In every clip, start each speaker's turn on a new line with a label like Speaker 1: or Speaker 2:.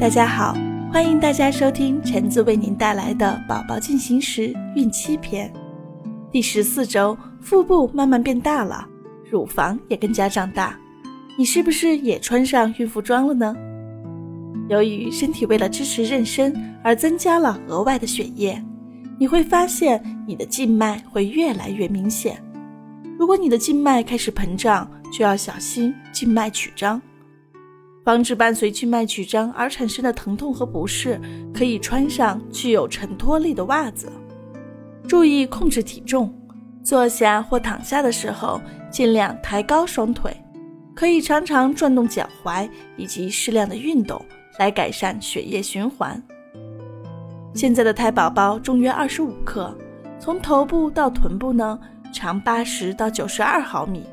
Speaker 1: 大家好，欢迎大家收听橙子为您带来的《宝宝进行时孕期篇》。第十四周，腹部慢慢变大了，乳房也更加长大，你是不是也穿上孕妇装了呢？由于身体为了支持妊娠而增加了额外的血液，你会发现你的静脉会越来越明显。如果你的静脉开始膨胀，就要小心静脉曲张。防止伴随静脉曲张而产生的疼痛和不适，可以穿上具有承托力的袜子。注意控制体重，坐下或躺下的时候尽量抬高双腿，可以常常转动脚踝以及适量的运动来改善血液循环。现在的胎宝宝重约二十五克，从头部到臀部呢长八十到九十二毫米，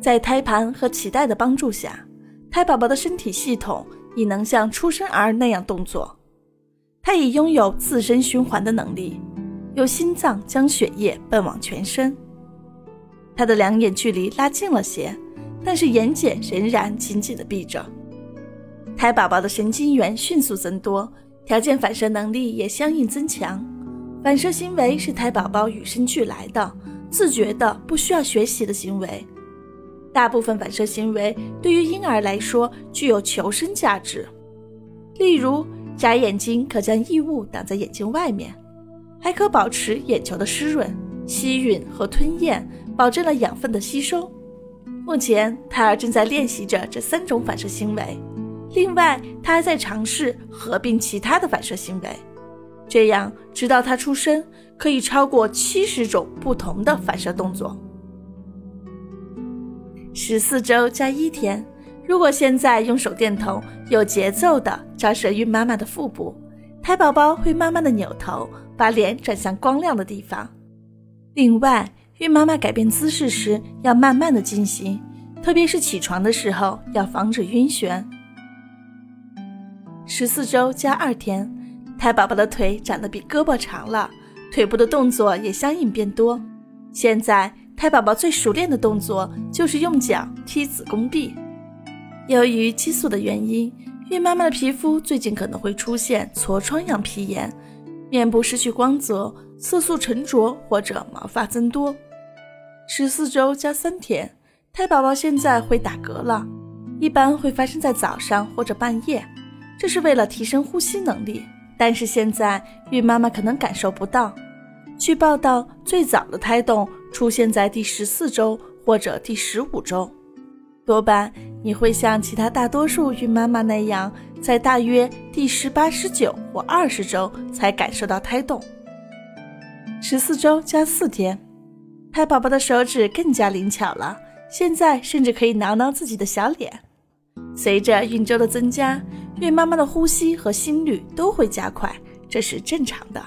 Speaker 1: 在胎盘和脐带的帮助下。胎宝宝的身体系统已能像出生儿那样动作，他已拥有自身循环的能力，由心脏将血液奔往全身。他的两眼距离拉近了些，但是眼睑仍然紧紧地闭着。胎宝宝的神经元迅速增多，条件反射能力也相应增强。反射行为是胎宝宝与生俱来的、自觉的、不需要学习的行为。大部分反射行为对于婴儿来说具有求生价值，例如眨眼睛可将异物挡在眼睛外面，还可保持眼球的湿润；吸吮和吞咽保证了养分的吸收。目前，胎儿正在练习着这三种反射行为，另外他还在尝试合并其他的反射行为，这样直到他出生，可以超过七十种不同的反射动作。十四周加一天，如果现在用手电筒有节奏地照射孕妈妈的腹部，胎宝宝会慢慢地扭头，把脸转向光亮的地方。另外，孕妈妈改变姿势时要慢慢地进行，特别是起床的时候要防止晕眩。十四周加二天，胎宝宝的腿长得比胳膊长了，腿部的动作也相应变多。现在。胎宝宝最熟练的动作就是用脚踢子宫壁。由于激素的原因，孕妈妈的皮肤最近可能会出现痤疮样皮炎，面部失去光泽，色素沉着或者毛发增多。十四周加三天，胎宝宝现在会打嗝了，一般会发生在早上或者半夜，这是为了提升呼吸能力。但是现在孕妈妈可能感受不到。据报道，最早的胎动。出现在第十四周或者第十五周，多半你会像其他大多数孕妈妈那样，在大约第十八、十九或二十周才感受到胎动。十四周加四天，胎宝宝的手指更加灵巧了，现在甚至可以挠挠自己的小脸。随着孕周的增加，孕妈妈的呼吸和心率都会加快，这是正常的。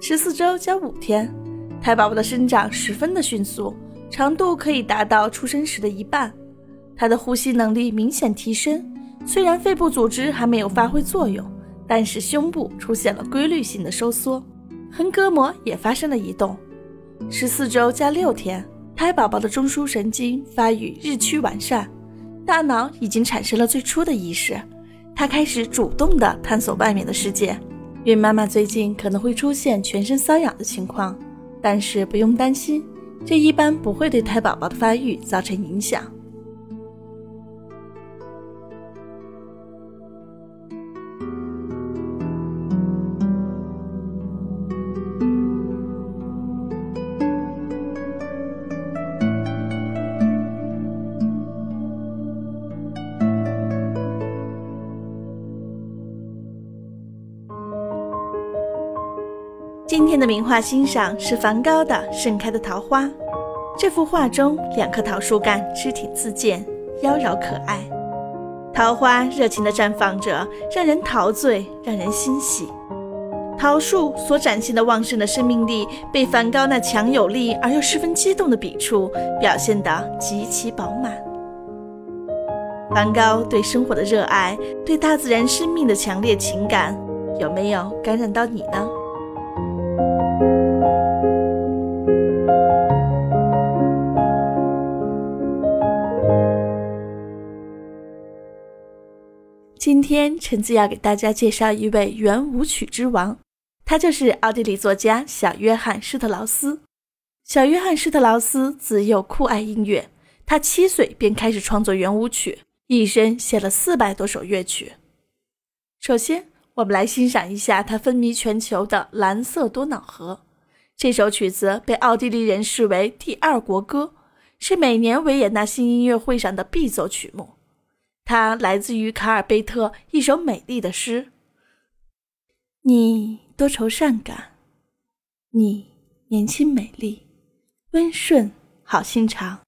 Speaker 1: 十四周加五天。胎宝宝的生长十分的迅速，长度可以达到出生时的一半。他的呼吸能力明显提升，虽然肺部组织还没有发挥作用，但是胸部出现了规律性的收缩，横膈膜也发生了移动。十四周加六天，胎宝宝的中枢神经发育日趋完善，大脑已经产生了最初的意识，他开始主动地探索外面的世界。孕妈妈最近可能会出现全身瘙痒的情况。但是不用担心，这一般不会对胎宝宝的发育造成影响。今天的名画欣赏是梵高的《盛开的桃花》。这幅画中，两棵桃树干肢挺自健，妖娆可爱。桃花热情地绽放着，让人陶醉，让人欣喜。桃树所展现的旺盛的生命力，被梵高那强有力而又十分激动的笔触表现得极其饱满。梵高对生活的热爱，对大自然生命的强烈情感，有没有感染到你呢？今天橙子要给大家介绍一位圆舞曲之王，他就是奥地利作家小约翰施特劳斯。小约翰施特劳斯自幼酷爱音乐，他七岁便开始创作圆舞曲，一生写了四百多首乐曲。首先，我们来欣赏一下他风靡全球的《蓝色多瑙河》。这首曲子被奥地利人视为第二国歌，是每年维也纳新音乐会上的必奏曲目。它来自于卡尔贝特一首美丽的诗：“你多愁善感，你年轻美丽，温顺好心肠，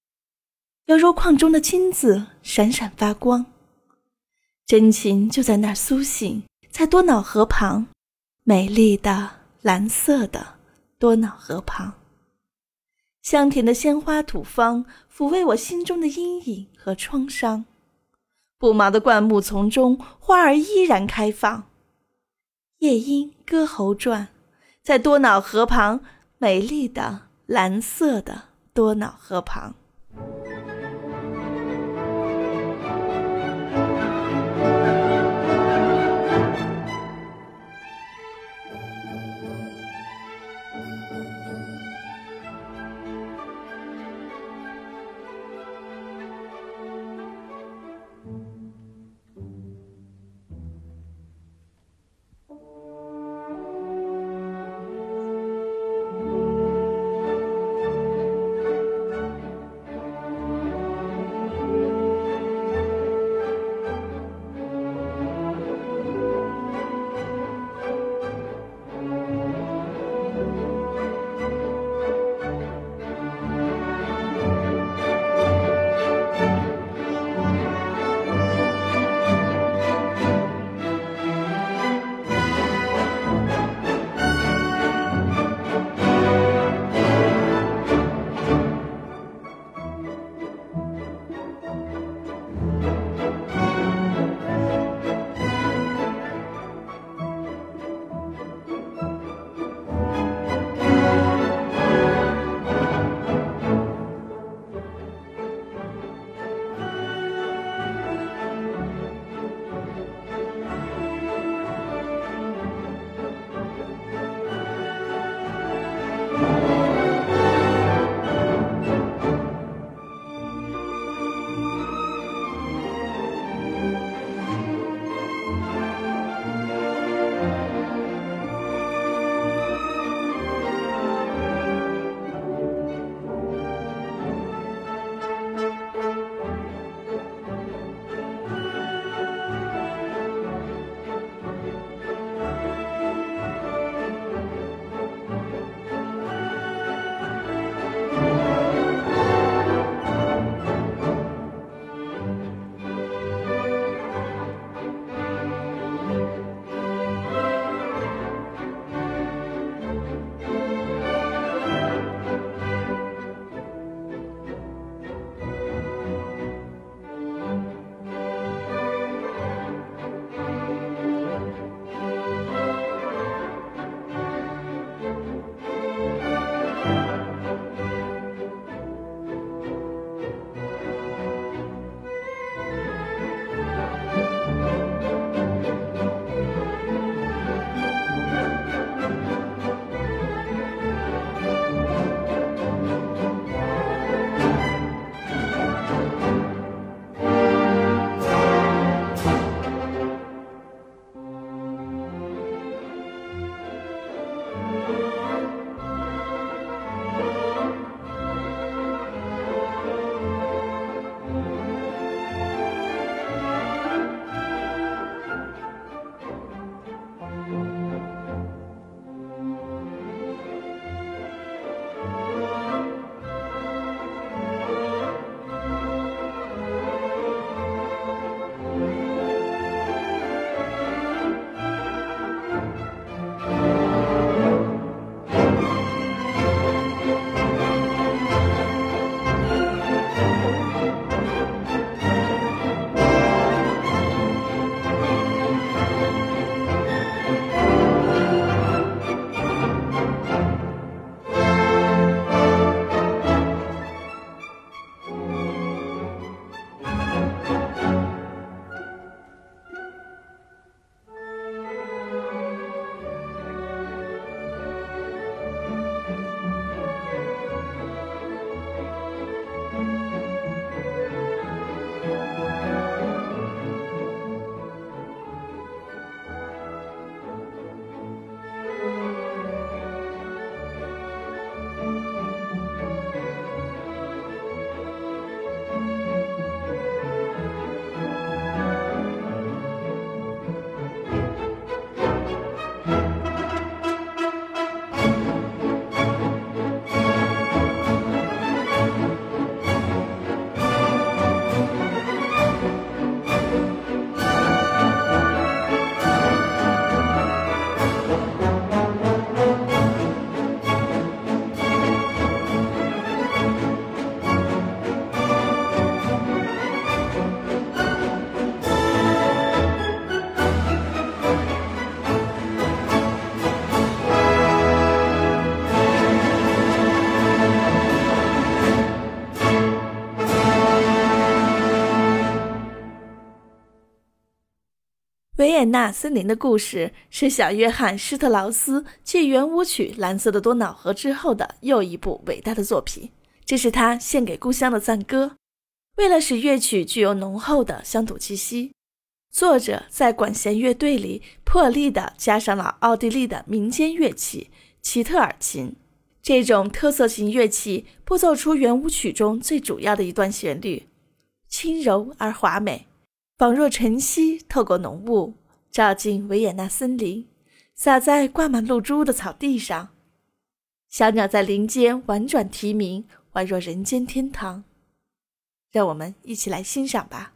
Speaker 1: 犹如矿中的金子闪闪发光。真情就在那儿苏醒，在多瑙河旁，美丽的蓝色的多瑙河旁，香甜的鲜花吐芳，抚慰我心中的阴影和创伤。”不毛的灌木丛中，花儿依然开放。夜莺歌喉转，在多瑙河旁，美丽的蓝色的多瑙河旁。维也纳森林的故事是小约翰·施特劳斯继圆舞曲《蓝色的多瑙河》之后的又一部伟大的作品。这是他献给故乡的赞歌。为了使乐曲具有浓厚的乡土气息，作者在管弦乐队里破例地加上了奥地利的民间乐器齐特尔琴。这种特色型乐器拨奏出圆舞曲中最主要的一段旋律，轻柔而华美。仿若晨曦透过浓雾，照进维也纳森林，洒在挂满露珠的草地上。小鸟在林间婉转啼鸣，宛若人间天堂。让我们一起来欣赏吧。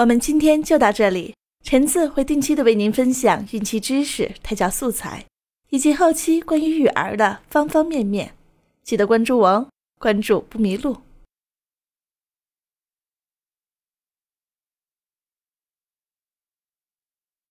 Speaker 1: 我们今天就到这里。橙子会定期的为您分享孕期知识、胎教素材，以及后期关于育儿的方方面面。记得关注我哦，关注不迷路。